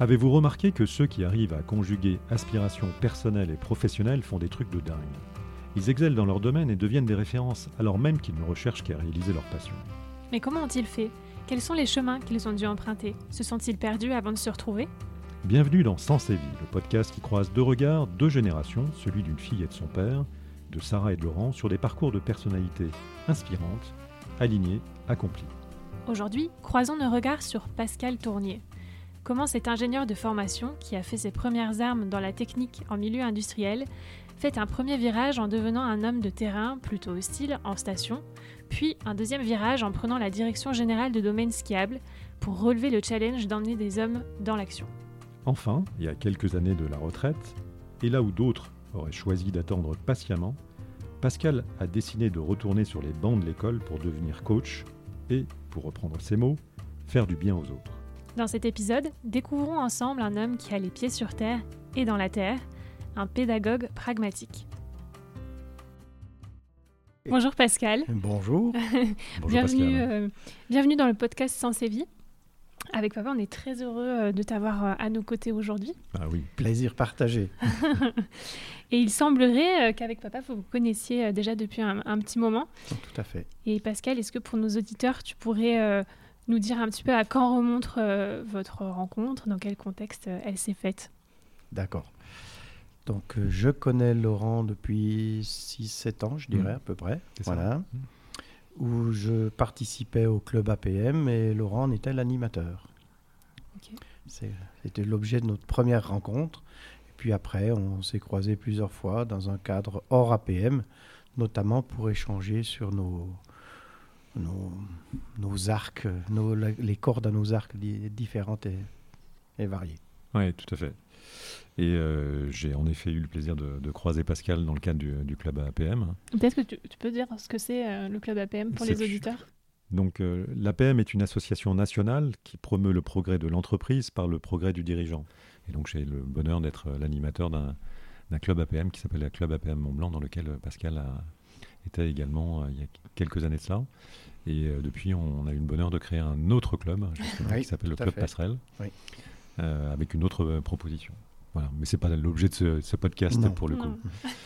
Avez-vous remarqué que ceux qui arrivent à conjuguer aspiration personnelle et professionnelle font des trucs de dingue? Ils excellent dans leur domaine et deviennent des références, alors même qu'ils ne recherchent qu'à réaliser leur passion. Mais comment ont-ils fait? Quels sont les chemins qu'ils ont dû emprunter? Se sont-ils perdus avant de se retrouver? Bienvenue dans Sens et Vie, le podcast qui croise deux regards, deux générations, celui d'une fille et de son père, de Sarah et de Laurent, sur des parcours de personnalités inspirantes, alignées, accomplies. Aujourd'hui, croisons nos regards sur Pascal Tournier. Comment cet ingénieur de formation, qui a fait ses premières armes dans la technique en milieu industriel, fait un premier virage en devenant un homme de terrain plutôt hostile en station, puis un deuxième virage en prenant la direction générale de domaine skiable pour relever le challenge d'emmener des hommes dans l'action. Enfin, il y a quelques années de la retraite, et là où d'autres auraient choisi d'attendre patiemment, Pascal a décidé de retourner sur les bancs de l'école pour devenir coach et, pour reprendre ses mots, faire du bien aux autres. Dans cet épisode, découvrons ensemble un homme qui a les pieds sur terre et dans la terre, un pédagogue pragmatique. Bonjour Pascal. Bonjour. Bonjour bienvenue, Pascal. euh, bienvenue dans le podcast Sens et Vie. Avec papa, on est très heureux euh, de t'avoir euh, à nos côtés aujourd'hui. Ah oui, Plaisir partagé. Et il semblerait qu'avec papa, vous vous connaissiez déjà depuis un, un petit moment. Tout à fait. Et Pascal, est-ce que pour nos auditeurs, tu pourrais euh, nous dire un petit peu à quand remonte euh, votre rencontre, dans quel contexte euh, elle s'est faite D'accord. Donc, euh, je connais Laurent depuis 6-7 ans, je dirais, Mhm. à peu près. Voilà. Où je participais au club APM et Laurent en était l'animateur. C'était l'objet de notre première rencontre. Et puis après, on s'est croisés plusieurs fois dans un cadre hors APM, notamment pour échanger sur nos, nos, nos arcs, nos- les cordes à nos arcs di- différentes et, et variées. Oui, tout à fait. Et euh, j'ai en effet eu le plaisir de, de croiser Pascal dans le cadre du, du club APM. Peut-être que tu, tu peux dire ce que c'est euh, le club APM pour les auditeurs? Donc euh, l'APM est une association nationale qui promeut le progrès de l'entreprise par le progrès du dirigeant. Et donc j'ai le bonheur d'être l'animateur d'un club APM qui s'appelle le club APM Mont Blanc dans lequel Pascal a, était également euh, il y a quelques années de cela. Et euh, depuis, on a eu le bonheur de créer un autre club justement, Oui, qui s'appelle le club fait. Passerelle Oui. euh, avec une autre euh, proposition. Voilà. Mais c'est pas l'objet de ce, ce podcast Non. pour le coup.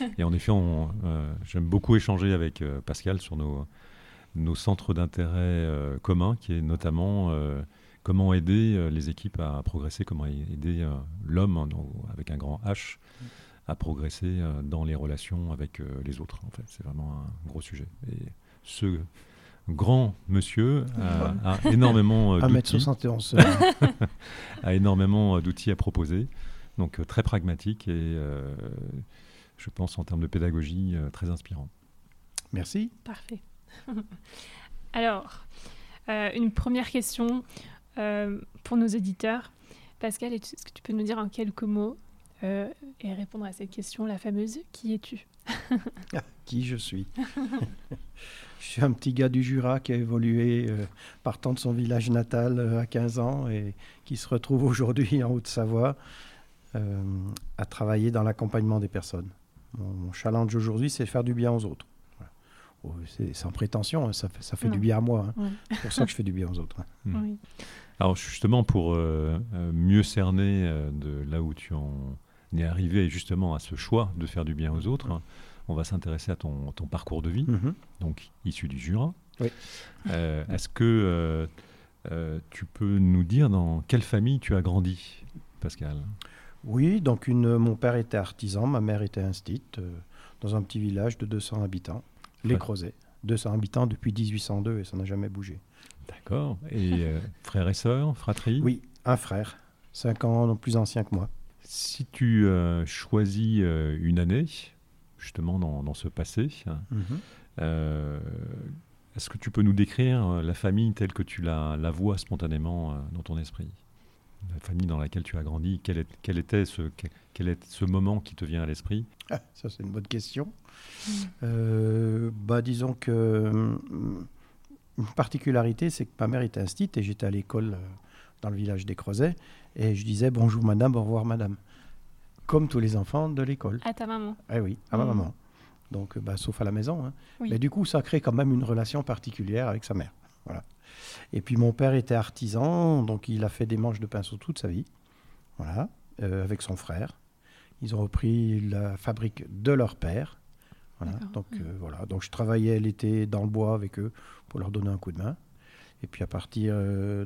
Non. Et en effet, on, euh, j'aime beaucoup échanger avec euh, Pascal sur nos, nos centres d'intérêt euh, communs, qui est notamment euh, comment aider euh, les équipes à progresser, comment aider euh, l'homme hein, avec un grand H à progresser euh, dans les relations avec euh, les autres. En fait, c'est vraiment un gros sujet. Et ce grand monsieur a, a énormément euh, d'outils 1m71. a énormément d'outils à proposer. Donc très pragmatique et euh, je pense en termes de pédagogie euh, très inspirant. Merci. Parfait. Alors, euh, une première question euh, pour nos auditeurs. Pascal, est-ce que tu peux nous dire en quelques mots euh, et répondre à cette question, la fameuse Qui es-tu Qui je suis Je suis un petit gars du Jura qui a évolué euh, partant de son village natal euh, à 15 ans et qui se retrouve aujourd'hui en Haute-Savoie euh, à travailler dans l'accompagnement des personnes. Mon, mon challenge aujourd'hui, c'est de faire du bien aux autres. Voilà. Oh, c'est sans prétention, hein, ça fait, ça fait Non. du bien à moi. hein. C'est pour ça que je fais du bien aux autres. hein. Mm. Oui. Alors justement pour euh, mieux cerner euh, de là où tu en es arrivé justement à ce choix de faire du bien aux autres, hein, on va s'intéresser à ton, ton parcours de vie, Mhm. donc issu du Jura. Oui. Euh, Est-ce que euh, euh, tu peux nous dire dans quelle famille tu as grandi, Pascal? Oui, donc une, mon père était artisan, ma mère était instite, euh, dans un petit village de 200 habitants, les. Crozets. 200 habitants depuis 1802 et ça n'a jamais bougé. D'accord. Et frères et sœurs, fratrie? Oui, un frère, 5 ans plus ancien que moi. Si tu euh, choisis euh, une année, justement dans, dans ce passé, euh, est-ce que tu peux nous décrire euh, la famille telle que tu la, la vois spontanément euh, dans ton esprit? La famille dans laquelle tu as grandi, quel, est- quel était ce, quel, quel est ce moment qui te vient à l'esprit? Ah, ça, c'est une bonne question. Mm. Euh, bah, disons que hum, une particularité, c'est que ma mère était instite et j'étais à l'école dans le village des Crozets et je disais bonjour madame, au revoir madame. Comme tous les enfants de l'école. À ta maman. Eh oui, à ma Mhm. maman. Donc, euh, bah, sauf à la maison. hein. Oui. Mais du coup, ça crée quand même une relation particulière avec sa mère. Voilà. Et puis mon père était artisan, donc il a fait des manches de pinceau toute sa vie. voilà, euh, avec son frère. Ils ont repris la fabrique de leur père. Voilà, donc, euh, voilà. donc je travaillais l'été dans le bois avec eux pour leur donner un coup de main. Et puis à partir euh,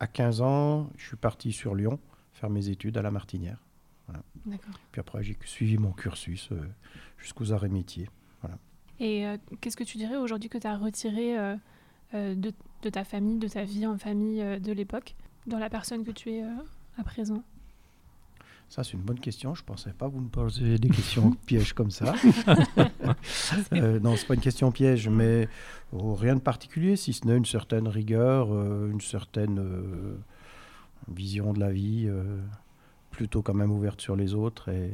à 15 ans, je suis parti sur Lyon faire mes études à la Martinière. Voilà. Puis après, j'ai suivi mon cursus jusqu'aux arts et métiers. Voilà. Et qu'est-ce que tu dirais aujourd'hui que tu as retiré de, de, ta famille, de ta vie en famille de l'époque, dans la personne que tu es à présent? Ça, c'est une bonne question. Je ne pensais pas vous me poser des questions pièges comme ça. euh, non, ce pas une question piège, mais oh, rien de particulier, si ce n'est une certaine rigueur, euh, une certaine euh, vision de la vie, euh, plutôt quand même ouverte sur les autres et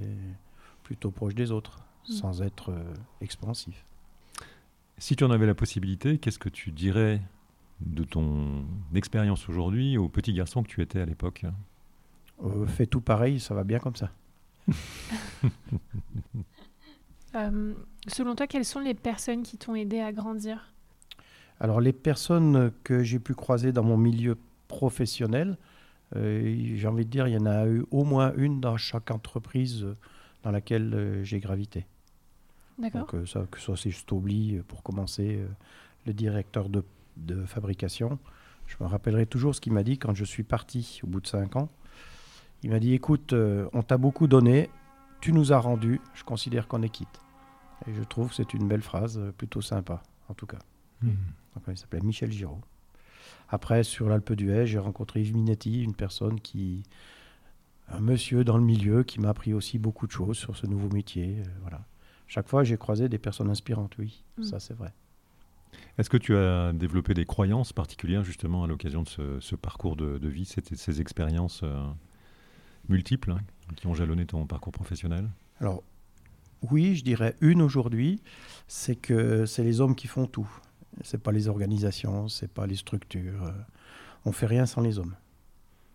plutôt proche des autres, mm. sans être expansif. Si tu en avais la possibilité, qu'est-ce que tu dirais de ton expérience aujourd'hui au petit garçon que tu étais à l'époque? Euh, fais tout pareil, ça va bien comme ça. Euh, selon toi, quelles sont les personnes qui t'ont aidé à grandir? Alors, les personnes que j'ai pu croiser dans mon milieu professionnel, euh, j'ai envie de dire, il y en a eu au moins une dans chaque entreprise dans laquelle j'ai gravité. D'accord. Donc, ça, que ce soit Stobli, pour commencer, le directeur de, de fabrication. Je me rappellerai toujours ce qu'il m'a dit quand je suis parti au bout de cinq ans. Il m'a dit écoute, euh, on t'a beaucoup donné, tu nous as rendu, je considère qu'on est quitte. Et je trouve que c'est une belle phrase, euh, plutôt sympa, en tout cas. Hmm. il s'appelait Michel Giraud. Après, sur l'Alpe d'Huez, j'ai rencontré Yves Minetti, une personne qui. un monsieur dans le milieu qui m'a appris aussi beaucoup de choses sur ce nouveau métier. Euh, voilà. Chaque fois, j'ai croisé des personnes inspirantes, oui, hmm. ça c'est vrai. Est-ce que tu as développé des croyances particulières justement à l'occasion de ce, parcours de, vie, ces, ces expériences multiples hein, qui ont jalonné ton parcours professionnel? Alors, oui, je dirais une aujourd'hui, c'est que c'est les hommes qui font tout. C'est pas les organisations, c'est pas les structures. On fait rien sans les hommes.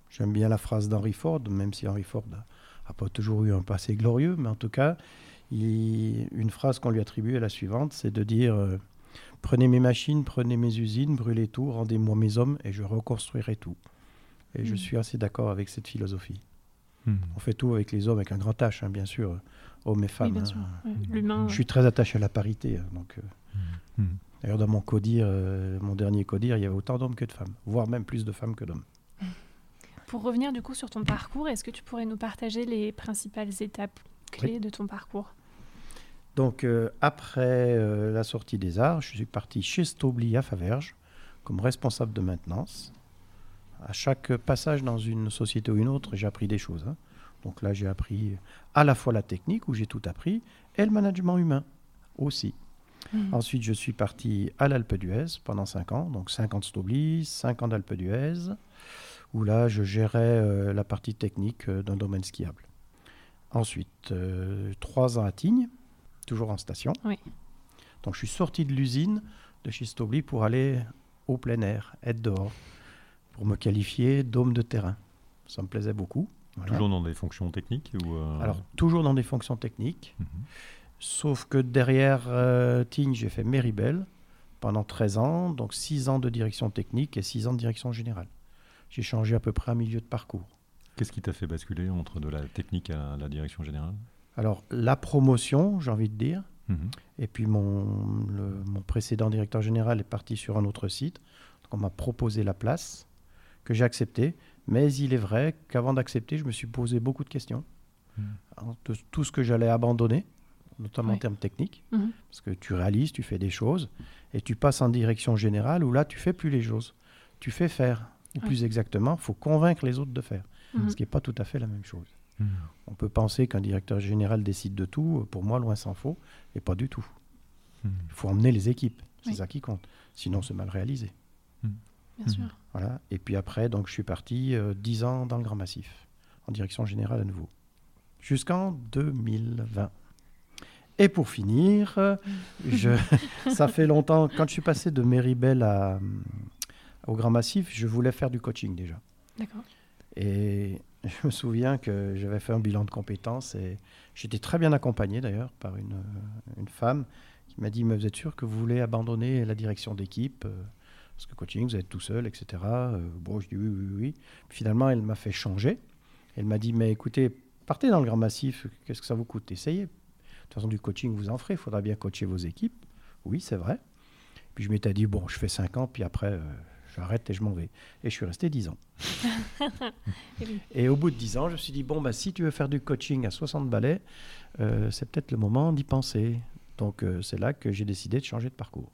J'aime bien la phrase d'Henry Ford, même si Henry Ford n'a pas toujours eu un passé glorieux, mais en tout cas, une phrase qu'on lui attribue est la suivante, c'est de dire euh, Prenez mes machines, prenez mes usines, brûlez tout, rendez-moi mes hommes et je reconstruirai tout. Et je hmm. suis assez d'accord avec cette philosophie. Hmm. On fait tout avec les hommes, avec un grand H, hein, bien sûr, hommes et femmes. Hein. Je suis très attaché à la parité. Hein, donc, euh, hmm. D'ailleurs, dans mon codir, euh, mon dernier codir, il y avait autant d'hommes que de femmes, voire même plus de femmes que d'hommes. Pour revenir du coup sur ton parcours, est-ce que tu pourrais nous partager les principales étapes clés de ton parcours? Donc, euh, après la sortie des arts, je suis parti chez Stobli à Faverges comme responsable de maintenance à chaque passage dans une société ou une autre, j'ai appris des choses. Hein. Donc là, j'ai appris à la fois la technique, où j'ai tout appris, et le management humain aussi. Mmh. Ensuite, je suis parti à l'Alpe d'Huez pendant 5 ans, donc 5 ans de Stobli, 5 ans d'Alpe d'Huez, où là, je gérais euh, la partie technique euh, d'un domaine skiable. Ensuite, 3 euh, ans à Tignes, toujours en station. Donc, je suis sorti de l'usine de chez Stobli pour aller au plein air, être dehors pour me qualifier d'homme de terrain. Ça me plaisait beaucoup. Toujours dans des fonctions techniques ou euh, Alors, toujours dans des fonctions techniques. Mhm. Sauf que derrière euh, j'ai fait Meribel pendant 13 ans, donc 6 ans de direction technique et 6 ans de direction générale. J'ai changé à peu près un milieu de parcours. Qu'est-ce qui t'a fait basculer entre de la technique à la direction générale? Alors, la promotion, j'ai envie de dire. Mhm. Et puis, mon, mon précédent directeur général est parti sur un autre site. Donc, on m'a proposé la place que j'ai accepté. Mais il est vrai qu'avant d'accepter, je me suis posé beaucoup de questions. Hmm. De tout ce que j'allais abandonner, notamment en termes techniques, mhm. parce que tu réalises, tu fais des choses, et tu passes en direction générale où là, tu fais plus les choses. Tu fais faire, ou plus exactement, il faut convaincre les autres de faire, mhm. ce qui n'est pas tout à fait la même chose. Hmm. On peut penser qu'un directeur général décide de tout, pour moi, loin s'en faut, et pas du tout. Hmm. Il faut emmener les équipes, c'est ça qui compte. Sinon, c'est mal réalisé. Bien sûr. Voilà. Et puis après, donc, je suis parti euh, dix ans dans le Grand Massif, en direction générale à nouveau, jusqu'en 2020. Et pour finir, euh, je, ça fait longtemps, quand je suis passé de Méribel à, au Grand Massif, je voulais faire du coaching déjà. D'accord. Et je me souviens que j'avais fait un bilan de compétences et j'étais très bien accompagné d'ailleurs par une, une, femme qui m'a dit, mais vous êtes sûr que vous voulez abandonner la direction d'équipe euh, parce que coaching, vous êtes tout seul, etc. Euh, bon, je dis oui, oui, oui. finalement, elle m'a fait changer. Elle m'a dit, mais écoutez, partez dans le Grand Massif, qu'est-ce que ça vous coûte Essayez. De toute façon, du coaching, vous en ferez, il faudra bien coacher vos équipes. Oui, c'est vrai. Puis je m'étais dit, bon, je fais 5 ans, puis après, euh, j'arrête et je m'en vais. Et je suis resté 10 ans. et au bout de 10 ans, je me suis dit, bon, bah, si tu veux faire du coaching à 60 balais, euh, c'est peut-être le moment d'y penser. Donc euh, c'est là que j'ai décidé de changer de parcours.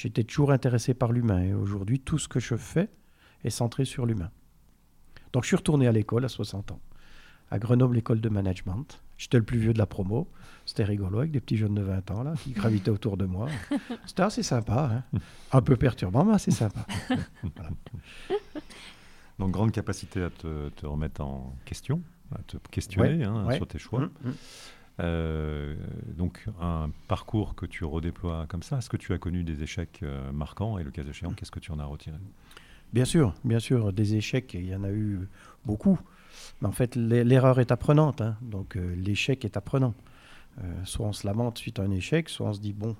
J'étais toujours intéressé par l'humain et aujourd'hui, tout ce que je fais est centré sur l'humain. Donc je suis retourné à l'école à 60 ans, à Grenoble, école de management. J'étais le plus vieux de la promo. C'était rigolo avec des petits jeunes de 20 ans là, qui gravitaient autour de moi. C'était assez sympa. Hein. Un peu perturbant, mais assez sympa. Donc, grande capacité à te, remettre en question, à te questionner hein, sur tes choix. Mmh, mmh. Euh, donc, un parcours que tu redéploies comme ça, est-ce que tu as connu des échecs euh, marquants et le cas échéant, qu'est-ce que tu en as retiré? Bien sûr, bien sûr, des échecs, il y en a eu beaucoup. Mais en fait, l'erreur est apprenante, hein. donc euh, l'échec est apprenant. soit on se lamente suite à un échec, soit on se dit, bon,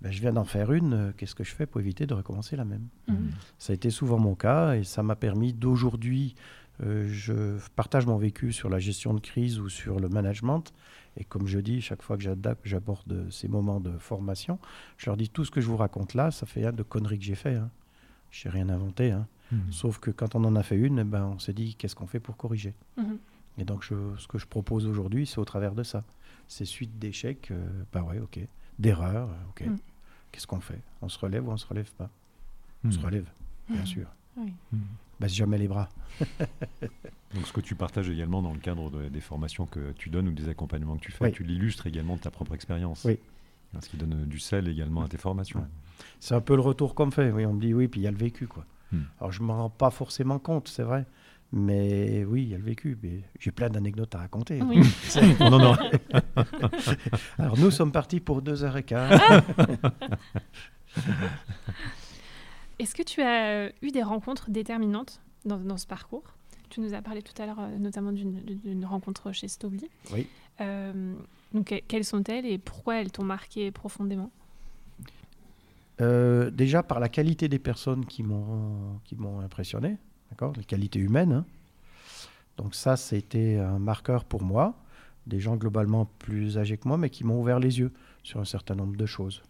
ben, je viens d'en faire une, qu'est-ce que je fais pour éviter de recommencer la même? Mmh. Ça a été souvent mon cas et ça m'a permis d'aujourd'hui euh, je partage mon vécu sur la gestion de crise ou sur le management. Et comme je dis, chaque fois que j'aborde ces moments de formation, je leur dis tout ce que je vous raconte là, ça fait un de conneries que j'ai fait. Hein. Je n'ai rien inventé. Hein. Mmh. Sauf que quand on en a fait une, eh ben, on s'est dit qu'est-ce qu'on fait pour corriger? Mmh. Et donc ce que je propose aujourd'hui, c'est au travers de ça. Ces suites d'échecs, euh, bah ouais, ok. D'erreurs, euh, ok. Mmh. Qu'est-ce qu'on fait? On se relève ou on se relève pas? On se relève, bien sûr. Oui baisse jamais les bras. Donc ce que tu partages également dans le cadre des formations que tu donnes ou des accompagnements que tu fais, tu l'illustres également de ta propre expérience. Oui. Ce qui donne du sel également à tes formations. C'est un peu le retour qu'on fait. Oui, on me dit oui, puis il y a le vécu. quoi. Hmm. Alors je ne m'en rends pas forcément compte, c'est vrai. Mais oui, il y a le vécu. J'ai plein d'anecdotes à raconter. Oui. non, non. Alors nous sommes partis pour deux heures et quart. Est-ce que tu as eu des rencontres déterminantes dans, ce parcours? Tu nous as parlé tout à l'heure euh, notamment d'une rencontre chez Stobli. Oui. Euh, donc, quelles sont-elles et pourquoi elles t'ont marqué profondément? Euh, Déjà par la qualité des personnes qui m'ont impressionné, d'accord? Les qualités humaines. Hein. Donc ça, c'était un marqueur pour moi. Des gens globalement plus âgés que moi, mais qui m'ont ouvert les yeux sur un certain nombre de choses.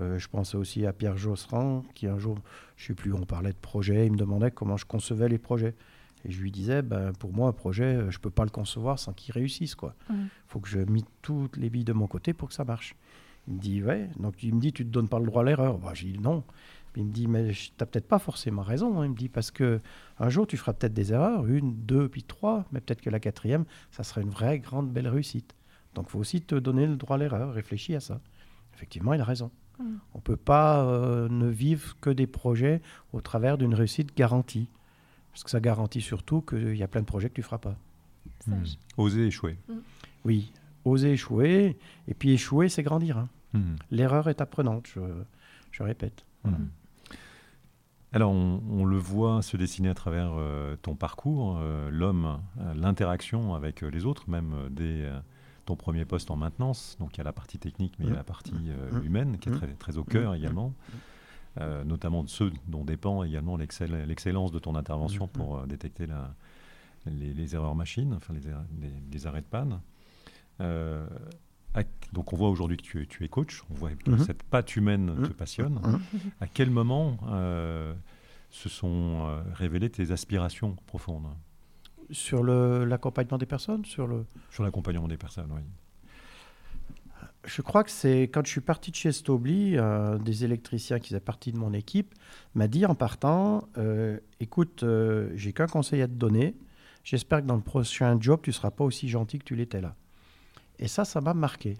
Euh, je pensais aussi à Pierre Josserand, qui un jour, je ne sais plus, on parlait de projet, il me demandait comment je concevais les projets. Et je lui disais, ben, pour moi, un projet, euh, je ne peux pas le concevoir sans qu'il réussisse. Il faut que je mette toutes les billes de mon côté pour que ça marche. Il me dit, ouais. Donc il me dit, tu ne te donnes pas le droit à l'erreur. Bah, j'ai dit non. il me dit, mais tu n'as peut-être pas forcément raison. Hein. Il me dit, parce que un jour, tu feras peut-être des erreurs, une, deux, puis trois, mais peut-être que la quatrième, ça sera une vraie grande belle réussite. Donc il faut aussi te donner le droit à l'erreur. Réfléchis à ça. Effectivement, il a raison. Mm. On ne peut pas euh, ne vivre que des projets au travers d'une réussite garantie. Parce que ça garantit surtout qu'il y a plein de projets que tu ne feras pas. Mm. Oser échouer. Mm. Oui, oser échouer. Et puis échouer, c'est grandir. Hein. L'erreur est apprenante, je, répète. Alors, on, le voit se dessiner à travers euh, ton parcours, euh, l'homme, l'interaction avec les autres, même des ton premier poste en maintenance. Donc il y a la partie technique, mais il y a la partie euh, humaine qui est très, très au cœur également. Euh, notamment de ceux dont dépend également l'excellence de ton intervention pour euh, détecter la, les, erreurs machines, enfin les, les, arrêts de panne. donc on voit aujourd'hui que tu tu es, coach, on voit que cette patte humaine te passionne. À quel moment se sont révélées tes aspirations profondes? Sur l'accompagnement des personnes Sur, le... sur l'accompagnement des personnes, oui. Je crois que c'est quand je suis parti de chez Stobli, des électriciens qui faisaient partie de mon équipe m'a dit en partant euh, Écoute, euh, j'ai qu'un conseil à te donner. J'espère que dans le prochain job, tu ne seras pas aussi gentil que tu l'étais là. Et ça, ça m'a marqué.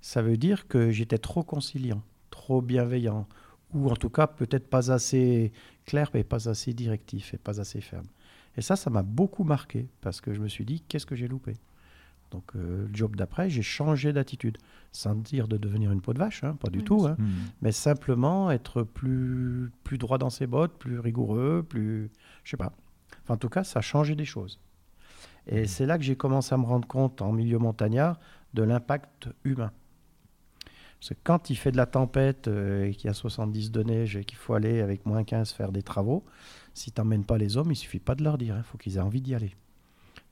Ça veut dire que j'étais trop conciliant, trop bienveillant, ou en tout cas peut-être pas assez clair, mais pas assez directif et pas assez ferme. Et ça, ça m'a beaucoup marqué parce que je me suis dit, qu'est-ce que j'ai loupé? Donc, euh, le job d'après, j'ai changé d'attitude. Sans dire de devenir une peau de vache, hein, pas du tout, hein, hmm. mais simplement être plus, plus droit dans ses bottes, plus rigoureux, plus. Je sais pas. en tout cas, ça a changé des choses. Et hmm. c'est là que j'ai commencé à me rendre compte, en milieu montagnard, de l'impact humain. Parce que quand il fait de la tempête euh, et qu'il y a 70 de neige et qu'il faut aller avec moins 15 faire des travaux, si tu n'emmènes pas les hommes, il suffit pas de leur dire, il hein. faut qu'ils aient envie d'y aller.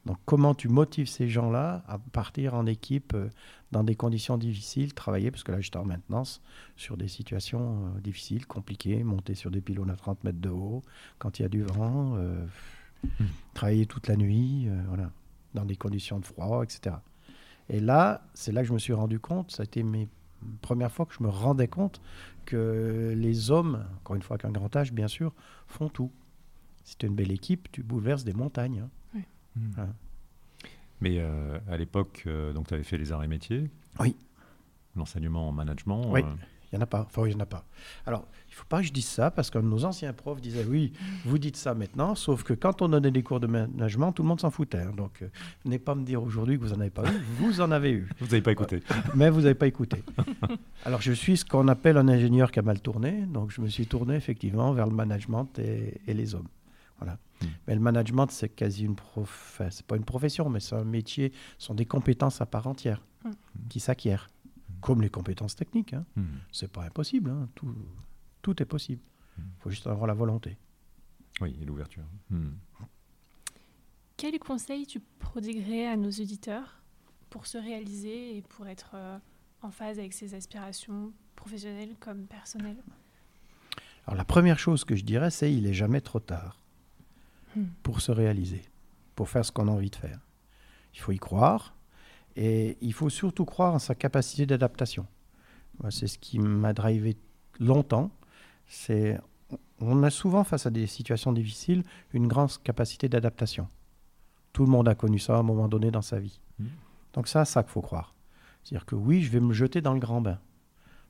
Donc comment tu motives ces gens-là à partir en équipe euh, dans des conditions difficiles, travailler, parce que là j'étais en maintenance, sur des situations euh, difficiles, compliquées, monter sur des pylônes à 30 mètres de haut, quand il y a du vent, euh, Hmm. travailler toute la nuit, voilà, dans des conditions de froid, etc. Et là, c'est là que je me suis rendu compte, ça a été mes premières fois que je me rendais compte que les hommes, encore une fois qu'un grand âge bien sûr, font tout. Si tu es une belle équipe, tu bouleverses des montagnes. hein. Voilà. Mais euh, à l'époque, euh, donc tu avais fait les arts et métiers. Oui. L'enseignement en management. Oui. euh, Il n'y en a pas. Enfin, il n'y en a pas. Alors, il ne faut pas que je dise ça parce que nos anciens profs disaient oui, vous dites ça maintenant, sauf que quand on donnait des cours de management, tout le monde s'en foutait. hein. Donc, euh, venez pas me dire aujourd'hui que vous n'en avez pas eu. Vous en avez eu, Vous n'avez pas écouté. mais vous n'avez pas écouté. Alors, je suis ce qu'on appelle un ingénieur qui a mal tourné. Donc, je me suis tourné effectivement vers le management et, et les hommes. Voilà. Mm. Mais le management, c'est quasi une prof... enfin, c'est pas une profession, mais c'est un métier, ce sont des compétences à part entière Mm. qui s'acquièrent, comme les compétences techniques. hein. Hmm. C'est pas impossible, hein. tout, tout est possible. Il faut juste avoir la volonté. Oui, et l'ouverture. Hmm. Quels conseils tu prodiguerais à nos auditeurs pour se réaliser et pour être euh, en phase avec ses aspirations professionnelles comme personnelles? Alors la première chose que je dirais, c'est il est jamais trop tard Hmm. Pour se réaliser, pour faire ce qu'on a envie de faire. Il faut y croire et il faut surtout croire en sa capacité d'adaptation. C'est ce qui m'a drivé longtemps. C'est on a souvent face à des situations difficiles une grande capacité d'adaptation. Tout le monde a connu ça à un moment donné dans sa vie. Mhm. Donc ça, ça qu'il faut croire. C'est-à-dire que oui, je vais me jeter dans le grand bain.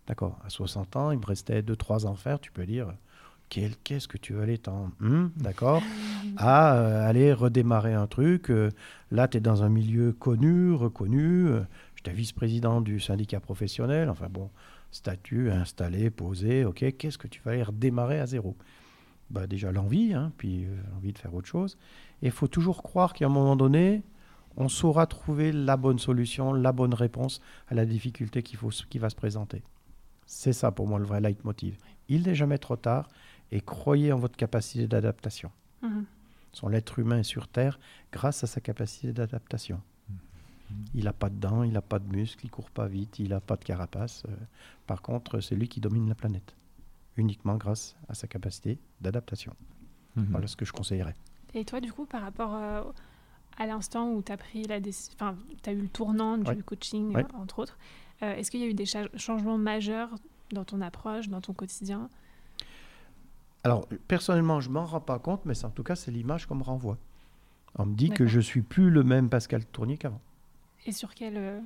D'accord. À 60 ans, il me restait 2-3 ans à faire. Tu peux dire, qu'est-ce que tu veux aller t'en... Hum, D'accord. À euh, aller redémarrer un truc. euh, là, tu es dans un milieu connu, reconnu. euh, J'étais vice-président du syndicat professionnel. Enfin bon, statut installé, posé. OK, qu'est-ce que tu vas aller redémarrer à zéro? Bah, Déjà l'envie, hein, puis euh, l'envie de faire autre chose. Et il faut toujours croire qu'à un moment donné, on saura trouver la bonne solution, la bonne réponse à la difficulté qu'il faut, qui va se présenter. C'est ça pour moi le vrai leitmotiv. Il n'est jamais trop tard et croyez en votre capacité d'adaptation. Mhm. Son l'être humain est sur Terre grâce à sa capacité d'adaptation. Il n'a pas de dents, il n'a pas de muscles, il court pas vite, il n'a pas de carapace. Euh, Par contre, c'est lui qui domine la planète. Uniquement grâce à sa capacité d'adaptation. Mhm. Voilà ce que je conseillerais. Et toi, du coup, par rapport euh, à l'instant où tu as pris la décision, enfin, tu as eu le tournant du Ouais. coaching, Ouais. euh, entre autres, euh, est-ce qu'il y a eu des cha- changements majeurs dans ton approche, dans ton quotidien? Alors, personnellement, je m'en rends pas compte, mais c'est- en tout cas, c'est l'image qu'on me renvoie. On me dit que je suis plus le même Pascal Tournier qu'avant. Et sur quel. euh,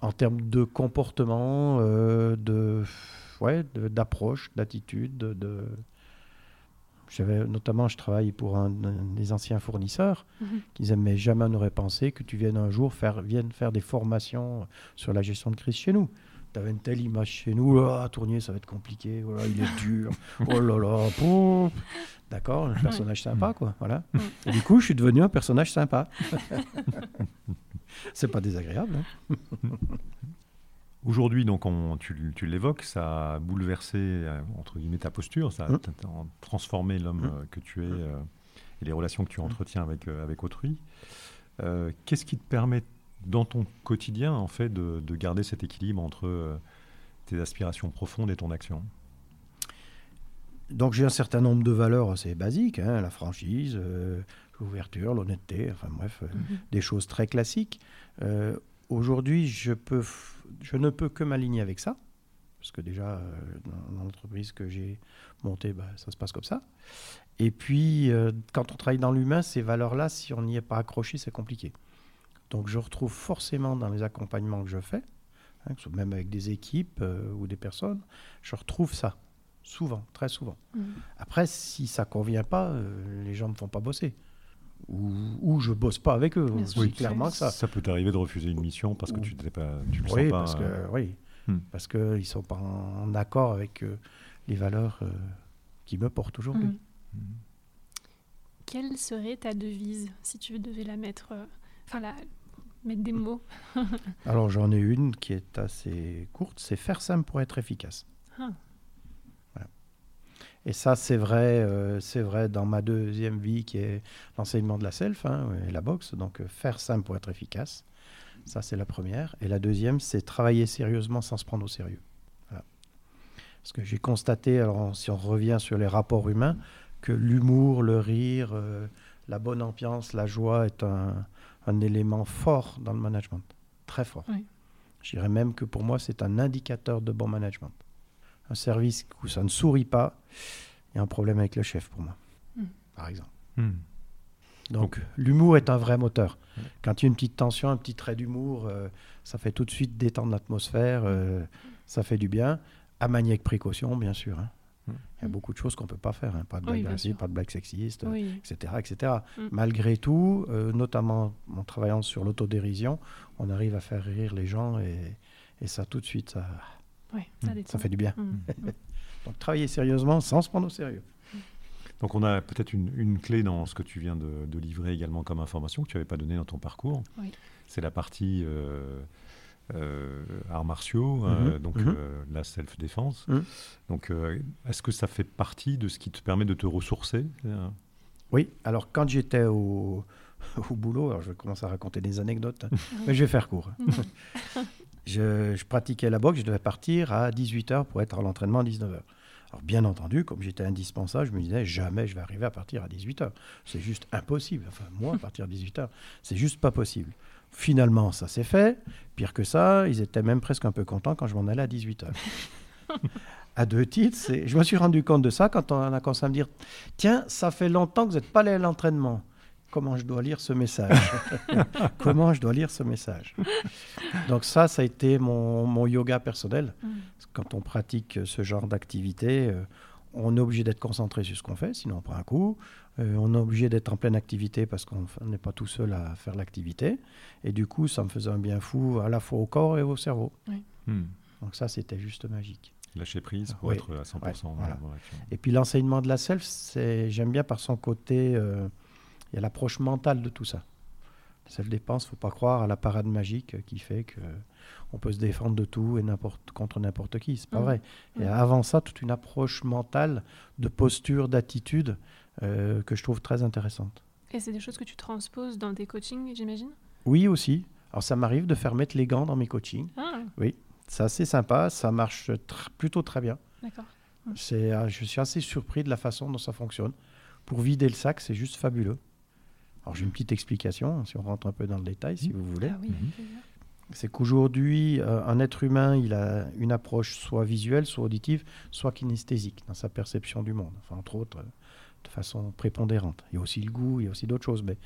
En termes de comportement, euh, de, ouais, d'approche, d'attitude, de, de- J'avais, notamment, je travaille pour un, un des anciens fournisseurs Mhm. qui disaient Mais jamais on n'aurait pensé que tu viennes un jour faire, faire des formations sur la gestion de crise chez nous. Tu avais une telle image chez nous, ah, Tournier, ça va être compliqué, voilà, il est dur, oh là là, pouf. D'accord, un personnage sympa, quoi, voilà. Mm. Et du coup, je suis devenu un personnage sympa. C'est pas désagréable, hein. Aujourd'hui, donc, on, tu, tu l'évoques, ça a bouleversé, euh, entre guillemets, ta posture, ça a Mm. transformé l'homme Mm. euh, que tu es euh, et les relations que tu entretiens avec, euh, avec autrui. Euh, Qu'est-ce qui te permet, dans ton quotidien, en fait, de, de garder cet équilibre entre euh, tes aspirations profondes et ton action Donc j'ai un certain nombre de valeurs assez basiques, hein, la franchise, euh, l'ouverture, l'honnêteté, enfin bref, euh, Mhm. des choses très classiques. Euh, Aujourd'hui, je, peux f- je ne peux que m'aligner avec ça, parce que déjà, euh, dans, dans l'entreprise que j'ai montée, bah, ça se passe comme ça. Et puis, euh, quand on travaille dans l'humain, ces valeurs-là, si on n'y est pas accroché, c'est compliqué. Donc je retrouve forcément dans les accompagnements que je fais, hein, que ce soit même avec des équipes euh, ou des personnes, je retrouve ça, souvent, très souvent. Mhm. Après, si ça convient pas, euh, les gens ne me font pas bosser. Ou, ou je bosse pas avec eux. C'est clairement que ça. Ça peut t'arriver de refuser une mission parce que Ou- tu ne pas, tu le Oui, sens pas. parce que euh, oui, Hmm. parce que ils sont pas en, en accord avec euh, les valeurs euh, qui me portent aujourd'hui. Mhm. Quelle serait ta devise si tu devais la mettre. euh, Enfin, la, mettre des mots Alors j'en ai une qui est assez courte, c'est faire simple pour être efficace. Ah. Et ça, c'est vrai, euh, c'est vrai dans ma deuxième vie qui est l'enseignement de la self hein, et la boxe. Donc, euh, faire simple pour être efficace. Ça, c'est la première. Et la deuxième, c'est travailler sérieusement sans se prendre au sérieux. Voilà. Parce que j'ai constaté, alors si on revient sur les rapports humains, que l'humour, le rire, euh, la bonne ambiance, la joie est un, un élément fort dans le management. Très fort. Oui. Je dirais même que pour moi, c'est un indicateur de bon management. Un service où ça ne sourit pas, il y a un problème avec le chef pour moi, Mm. par exemple. Hmm. Donc, l'humour est un vrai moteur. Quand il y a une petite tension, un petit trait d'humour, euh, ça fait tout de suite détendre l'atmosphère, euh, ça fait du bien. À manier avec précaution, bien sûr. hein. Mm. Il y a beaucoup de choses qu'on ne peut pas faire. hein. Pas de Oui, blagues racistes, sûr. pas de blagues sexistes, Oui. etc. etc. Mm. Malgré tout, euh, notamment en travaillant sur l'autodérision, on arrive à faire rire les gens et, et ça, tout de suite, ça, Ouais, ça, détend. ça fait du bien. Mm. Mm. Donc, travailler sérieusement sans se prendre au sérieux. Donc on a peut-être une, une clé dans ce que tu viens de, de livrer également comme information que tu n'avais pas donné dans ton parcours. Oui. C'est la partie euh, arts martiaux, euh, Mhm, donc mhm. euh, la self-défense. Mhm. Donc euh, est-ce que ça fait partie de ce qui te permet de te ressourcer euh, Oui, alors quand j'étais au, au boulot, alors je vais commencer à raconter des anecdotes, hein, mais je vais faire court. je, je pratiquais la boxe, je devais partir à 18h pour être à l'entraînement à 19h. Alors bien entendu, comme j'étais indispensable, je me disais jamais je vais arriver à partir à 18h. C'est juste impossible. Enfin, moi, à partir de 18h, c'est juste pas possible. Finalement, ça s'est fait. Pire que ça, ils étaient même presque un peu contents quand je m'en allais à 18h. à deux titres, je me suis rendu compte de ça quand on a commencé à me dire Tiens, ça fait longtemps que vous n'êtes pas allé à l'entraînement. Comment je dois lire ce message? Comment je dois lire ce message? Donc ça, ça a été mon, mon yoga personnel. Mm. Quand on pratique ce genre d'activité, euh, on est obligé d'être concentré sur ce qu'on fait, sinon on prend un coup. Euh, on est obligé d'être en pleine activité parce qu'on n'est pas tout seul à faire l'activité. Et du coup, ça me faisait un bien fou à la fois au corps et au cerveau. hmm, Donc ça, c'était juste magique. Lâcher prise pour Oui. être à 100% Ouais, dans voilà. la bonne action. Et puis l'enseignement de la self, c'est j'aime bien par son côté, euh, il y a l'approche mentale de tout ça. La self-dépense, faut pas croire à la parade magique qui fait que on peut se défendre de tout et n'importe contre n'importe qui. C'est pas Mhm. vrai. Et Mhm. avant ça, toute une approche mentale, de posture, d'attitude euh, que je trouve très intéressante. Et c'est des choses que tu transposes dans tes coachings, j'imagine? Oui aussi. Alors ça m'arrive de faire mettre les gants dans mes coachings. Ah, C'est assez sympa, ça marche tr- plutôt très bien. d'accord. C'est, euh, je suis assez surpris de la façon dont ça fonctionne. Pour vider le sac, c'est juste fabuleux. Alors j'ai une petite explication, hein, si on rentre un peu dans le détail, si vous voulez. Ah oui, plaisir. C'est qu'aujourd'hui, euh, un être humain, il a une approche soit visuelle, soit auditive, soit kinesthésique dans sa perception du monde. Enfin, entre autres, euh, de façon prépondérante. Il y a aussi le goût, il y a aussi d'autres choses. Mais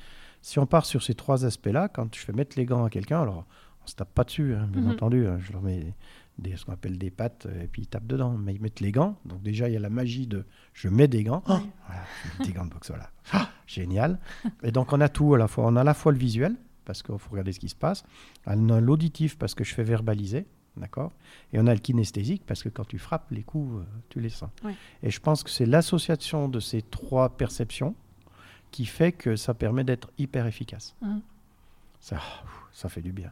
si on part sur ces trois aspects-là, quand je fais mettre les gants à quelqu'un, alors on se tape pas dessus, hein, bien Mhm. entendu. hein, je leur mets des, ce qu'on appelle des pattes euh, et puis ils tapent dedans. Mais ils mettent les gants. Donc déjà, il y a la magie de je mets des gants. Oh, voilà, des gants de boxe, voilà. Ah, génial. Et donc on a tout à la fois. On a à la fois le visuel, parce qu'il faut regarder ce qui se passe. On a l'auditif, parce que je fais verbaliser. D'accord Et on a le kinesthésique, parce que quand tu frappes les coups, euh, tu les sens. Ouais. Et je pense que c'est l'association de ces trois perceptions qui fait que ça permet d'être hyper efficace. Mhm. Ça, ça fait du bien.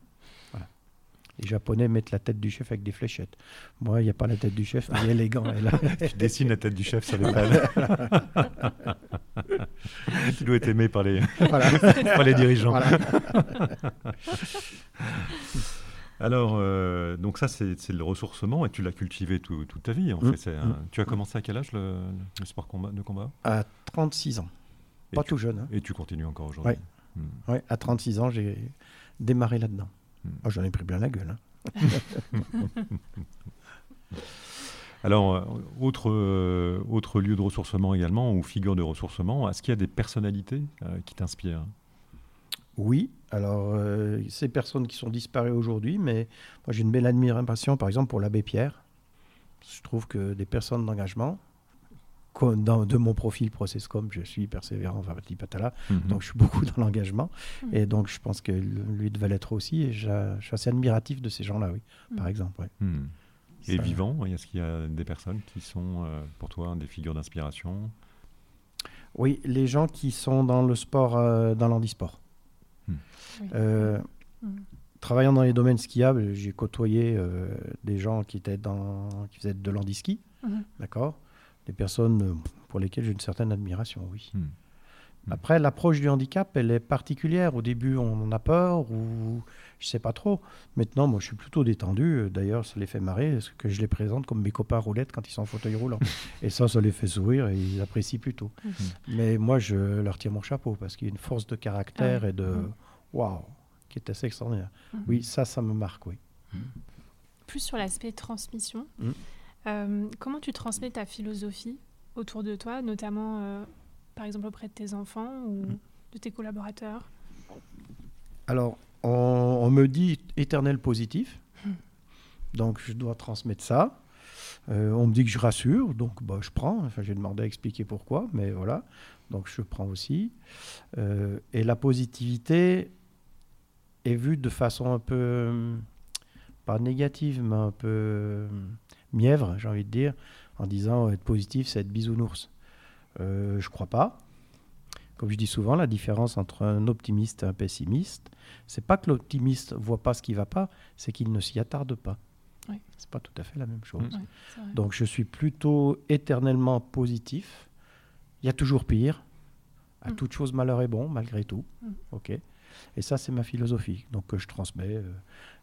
Les Japonais mettent la tête du chef avec des fléchettes. Moi, il n'y a pas la tête du chef, mais a. Et là, Tu dessines la tête du chef sur les balles. tu dois être aimé par les, voilà. par les dirigeants. Voilà. Alors, euh, donc ça, c'est le ressourcement et tu l'as cultivé tout- toute ta vie. En Mm. fait. Un- Mm. Tu as commencé à quel âge le, le sport combat, de combat? À 36 ans. Et Pas tu- tout jeune. hein. Et tu continues encore aujourd'hui? Ouais. Mm. Ouais, à 36 ans, j'ai démarré là-dedans. Oh, J'en ai pris bien la gueule. hein. Alors, euh, autre, euh, autre lieu de ressourcement également, ou figure de ressourcement, est-ce qu'il y a des personnalités euh, qui t'inspirent? Oui, alors euh, ces personnes qui sont disparues aujourd'hui, mais moi j'ai une belle admiration par exemple pour l'abbé Pierre. Je trouve que des personnes d'engagement, dans- de mon profil Processcom, je suis persévérant, patati patala, Mhm. donc je suis beaucoup dans l'engagement, Mhm. et donc je pense que lui devait l'être aussi, et je suis assez admiratif de ces gens-là, oui, par Mhm. exemple. ouais. Hmm. Et Ça- vivant, est-ce qu'il y a des personnes qui sont euh, pour toi des figures d'inspiration? Oui, les gens qui sont dans le sport, euh, dans l'handisport. Hmm. Euh, Mhm. Travaillant dans les domaines skiables, j'ai côtoyé euh, des gens qui, étaient dans, qui faisaient de l'handiski, d'accord? Des personnes euh, pour lesquelles j'ai une certaine admiration, oui. Hmm. Après, l'approche du handicap, elle est particulière. Au début, on en a peur ou je sais pas trop. Maintenant, moi, je suis plutôt détendu. D'ailleurs, ça les fait marrer parce que je les présente comme mes copains roulettes quand ils sont en fauteuil roulant. et ça, ça les fait sourire et ils apprécient plutôt. Mais moi, je leur tire mon chapeau parce qu'il y a une force de caractère Ah oui. et de waouh qui est assez extraordinaire. Oui, ça, ça me marque, oui. Plus sur l'aspect transmission. Euh, comment tu transmets ta philosophie autour de toi, notamment euh, par exemple auprès de tes enfants ou Mm. de tes collaborateurs? Alors, on, on me dit éternel positif, Hmm. donc je dois transmettre ça. Euh, on me dit que je rassure, donc bah, je prends. Enfin, j'ai demandé à expliquer pourquoi, mais voilà. Donc je prends aussi. Et la positivité est vue de façon un peu, pas négative, mais un peu mièvre, j'ai envie de dire, en disant être positif, c'est être bisounours. Euh, je crois pas. Comme je dis souvent, la différence entre un optimiste et un pessimiste, c'est pas que l'optimiste voit pas ce qui va pas, c'est qu'il ne s'y attarde pas. Oui. C'est pas tout à fait la même chose. Vrai. Donc je suis plutôt éternellement positif. Il y a toujours pire. À Mm. toute chose, malheur est bon, malgré tout. Mm. Ok. Et ça, c'est ma philosophie. Donc que je transmets euh,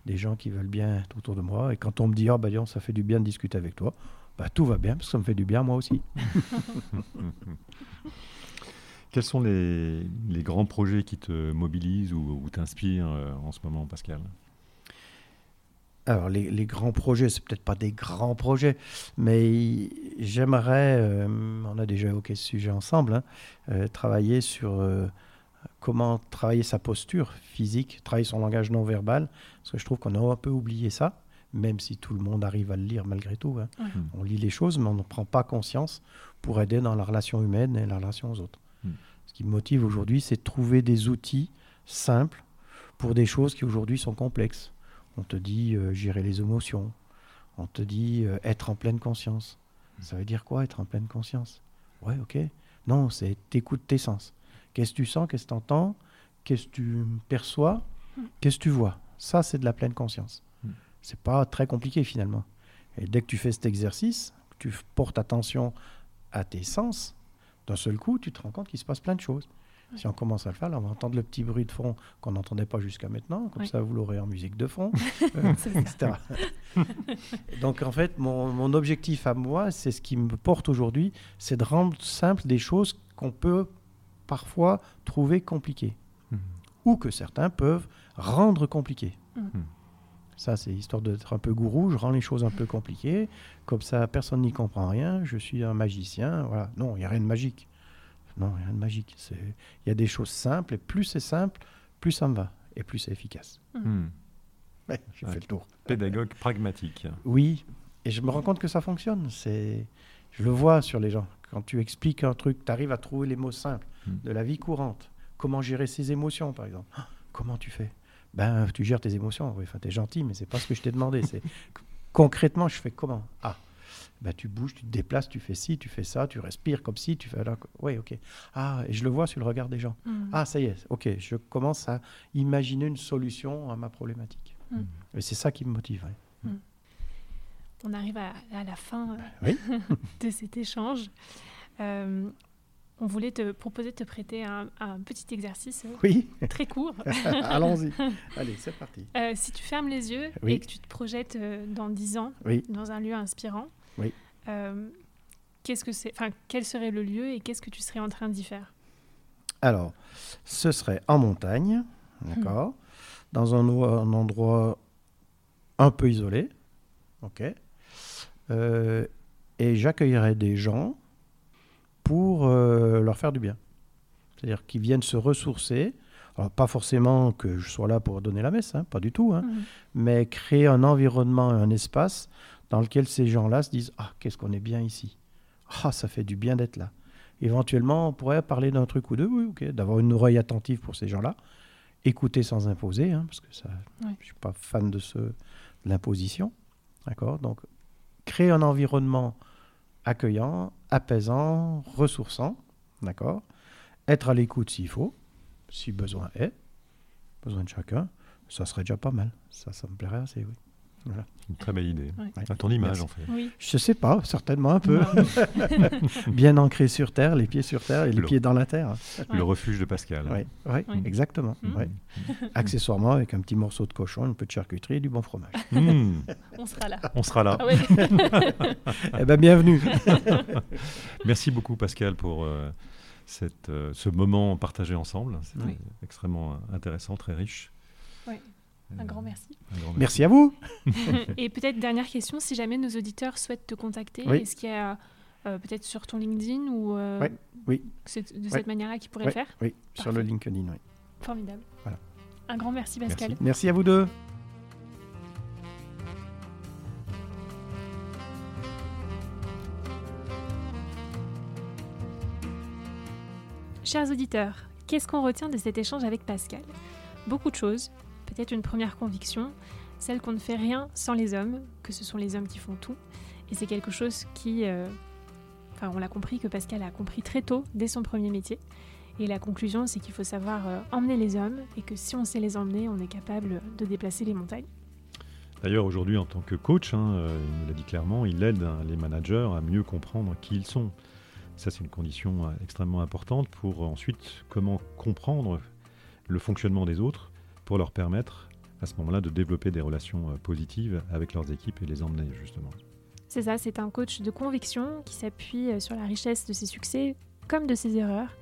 des gens qui veulent bien être autour de moi. Et quand on me dit, oh, bah, dis donc, ça fait du bien de discuter avec toi, bah, tout va bien, parce que ça me fait du bien moi aussi. Quels sont les, les grands projets qui te mobilisent ou, ou t'inspirent euh, en ce moment, Pascal? Alors, les, les grands projets, c'est peut-être pas des grands projets, mais j'aimerais, euh, on a déjà évoqué ce sujet ensemble, hein, euh, travailler sur euh, comment travailler sa posture physique, travailler son langage non verbal, parce que je trouve qu'on a un peu oublié ça, même si tout le monde arrive à le lire malgré tout. hein. Ouais. Mm. On lit les choses, mais on ne prend pas conscience pour aider dans la relation humaine et la relation aux autres. Mm. Ce qui me motive aujourd'hui, c'est de trouver des outils simples pour des choses qui aujourd'hui sont complexes. On te dit euh, gérer les émotions, on te dit euh, être en pleine conscience. Ça veut dire quoi être en pleine conscience? Ouais, ok. Non, c'est t'écoutes tes sens. Qu'est-ce que tu sens? Qu'est-ce que tu entends Qu'est-ce que tu perçois? Mm. Qu'est-ce que tu vois? Ça, c'est de la pleine conscience. Mm. C'est pas très compliqué finalement. Et dès que tu fais cet exercice, que tu portes attention à tes sens, d'un seul coup, tu te rends compte qu'il se passe plein de choses. Si on commence à le faire, là, on va entendre le petit bruit de fond qu'on n'entendait pas jusqu'à maintenant. Comme Oui. ça, vous l'aurez en musique de fond, euh, etc. Donc, en fait, mon, mon objectif à moi, c'est ce qui me porte aujourd'hui, c'est de rendre simple des choses qu'on peut parfois trouver compliquées Mm. ou que certains peuvent rendre compliquées. Mm. Mm. Ça, c'est histoire d'être un peu gourou. Je rends les choses un peu compliquées. Comme ça, personne n'y comprend rien. Je suis un magicien. Voilà. Non, il n'y a rien de magique. Non, rien de magique. C'est- Il y a des choses simples. Et plus c'est simple, plus ça me va. Et plus c'est efficace. Hmm. Ouais, j'ai Ouais. fait le tour. Pédagogue pragmatique. Oui. Et je me rends compte que ça fonctionne. C'est... Je le vois sur les gens. Quand tu expliques un truc, tu arrives à trouver les mots simples Mm. de la vie courante. Comment gérer ses émotions, par exemple? Ah, comment tu fais? Ben, tu gères tes émotions. Oui, enfin, t'es gentil, mais c'est pas ce que je t'ai demandé. C'est concrètement, je fais comment? Ah, ben, tu bouges, tu te déplaces, tu fais ci, tu fais ça, tu respires comme si, tu fais là. Oui, ok. Ah, et je le vois sur le regard des gens. Mm. Ah, ça y est, ok. Je commence à imaginer une solution à ma problématique. Mm. Et c'est ça qui me motive. ouais. On arrive à, à la fin euh, Oui. de cet échange. Euh, on voulait te proposer de te prêter un, un petit exercice euh, Oui, très court. allons-y. Allez, c'est parti. Euh, si tu fermes les yeux Oui. et que tu te projettes dans 10 ans, Oui. dans un lieu inspirant, Oui. euh, qu'est-ce que c'est, enfin, quel serait le lieu et qu'est-ce que tu serais en train d'y faire? Alors, ce serait en montagne, d'accord, dans un, un endroit un peu isolé, ok, Euh, et j'accueillerais des gens pour euh, leur faire du bien. C'est-à-dire qu'ils viennent se ressourcer. Alors, pas forcément que je sois là pour donner la messe, hein, pas du tout, hein, Mhm. mais créer un environnement, un espace dans lequel ces gens-là se disent Ah, qu'est-ce qu'on est bien ici Ah, ça fait du bien d'être là. Éventuellement, on pourrait parler d'un truc ou deux, oui, ok, d'avoir une oreille attentive pour ces gens-là, écouter sans imposer, hein, parce que ça, je suis pas fan de, ce, de l'imposition, d'accord Donc, créer un environnement accueillant, apaisant, ressourçant, d'accord Être à l'écoute s'il faut, si besoin est, besoin de chacun, ça serait déjà pas mal. Ça, ça me plairait assez, oui. Voilà. Une très belle idée. Ouais. À ton image, Merci. en fait. Oui. Je sais pas, certainement un peu. Bien ancré sur terre, les pieds sur terre et les Le- pieds dans la terre. Ouais. Le refuge de Pascal. Oui, ouais, exactement. Ouais. Accessoirement, avec un petit morceau de cochon, un peu de charcuterie et du bon fromage. Mmh, On sera là. on sera là. Ah ouais. eh ben, bienvenue. Merci beaucoup, Pascal, pour euh, cette, euh, ce moment partagé ensemble. C'était Oui. extrêmement euh, intéressant, très riche. Un grand merci. un grand Merci à vous. Et peut-être dernière question, si jamais nos auditeurs souhaitent te contacter, Oui. est-ce qu'il y a euh, peut-être sur ton LinkedIn ou euh, Ouais, oui. c'est de Ouais. cette manière-là qu'ils pourraient Ouais. le faire Oui, sur le. LinkedIn, oui. Formidable. Voilà. Un grand merci Pascal. Merci. Merci à vous deux. Chers auditeurs, qu'est-ce qu'on retient de cet échange avec Pascal? Beaucoup de choses. Peut-être une première conviction, celle qu'on ne fait rien sans les hommes, que ce sont les hommes qui font tout. Et c'est quelque chose qui... euh, Enfin, on l'a compris, que Pascal a compris très tôt, dès son premier métier. Et la conclusion, c'est qu'il faut savoir euh, emmener les hommes, et que si on sait les emmener, on est capable de déplacer les montagnes. D'ailleurs, aujourd'hui, en tant que coach, hein, euh, il nous l'a dit clairement, il aide hein, les managers à mieux comprendre qui ils sont. Ça, c'est une condition euh, extrêmement importante pour ensuite comment comprendre le fonctionnement des autres pour leur permettre à ce moment-là de développer des relations euh, positives avec leurs équipes et les emmener justement. C'est ça, c'est un coach de conviction qui s'appuie euh, sur la richesse de ses succès comme de ses erreurs.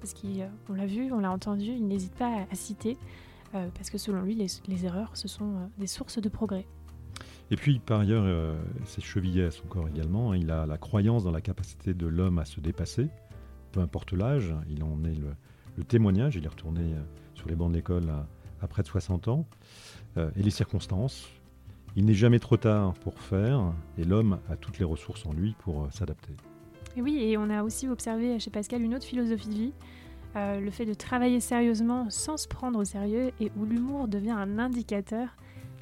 Parce qu'on l'a vu, on l'a entendu, il n'hésite pas à, citer, euh, parce que selon lui, les, les erreurs, ce sont euh, des sources de progrès. Et puis, par ailleurs, euh, c'est chevillé à son corps également. hein. Il a la croyance dans la capacité de l'homme à se dépasser, peu importe l'âge. Il en est le, le témoignage. Il est retourné euh, sur les bancs de l'école à, à près de 60 ans. Euh, et les circonstances. Il n'est jamais trop tard pour faire, et l'homme a toutes les ressources en lui pour euh, s'adapter. Et oui, et on a aussi observé chez Pascal une autre philosophie de vie, euh, le fait de travailler sérieusement sans se prendre au sérieux et où l'humour devient un indicateur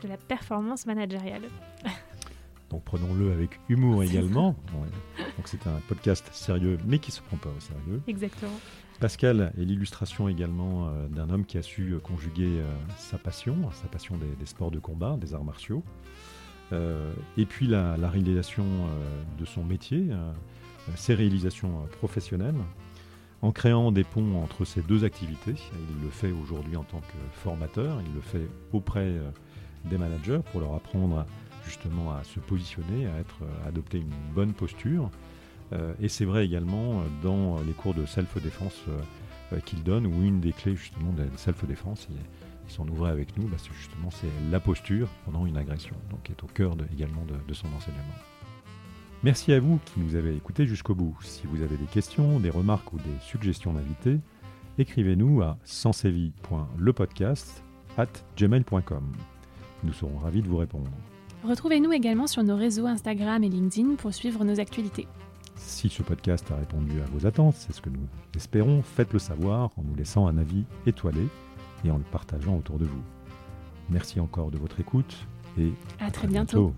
de la performance managériale. Donc prenons-le avec humour également. Ouais. Donc c'est un podcast sérieux, mais qui ne se prend pas au sérieux. Exactement. Pascal est l'illustration également euh, d'un homme qui a su euh, conjuguer euh, sa passion, sa passion des, sports de combat, des arts martiaux, et puis la, réalisation de son métier, ses réalisations professionnelles, en créant des ponts entre ces deux activités. Il le fait aujourd'hui en tant que formateur, il le fait auprès des managers pour leur apprendre justement à se positionner, à à adopter une bonne posture. Euh, et c'est vrai également euh, dans les cours de self-défense euh, qu'il donne, où une des clés justement de self-défense, il, il s'en ouvrait avec nous, bah, c'est justement c'est la posture pendant une agression, donc qui est au cœur également de, de son enseignement. Merci à vous qui nous avez écoutés jusqu'au bout. Si vous avez des questions, des remarques ou des suggestions d'invités, écrivez-nous à sansevi.lepodcast at gmail.com. Nous serons ravis de vous répondre. Retrouvez-nous également sur nos réseaux Instagram et LinkedIn pour suivre nos actualités. Si ce podcast a répondu à vos attentes, c'est ce que nous espérons, faites-le savoir en nous laissant un avis étoilé et en le partageant autour de vous. Merci encore de votre écoute et À très bientôt. bientôt.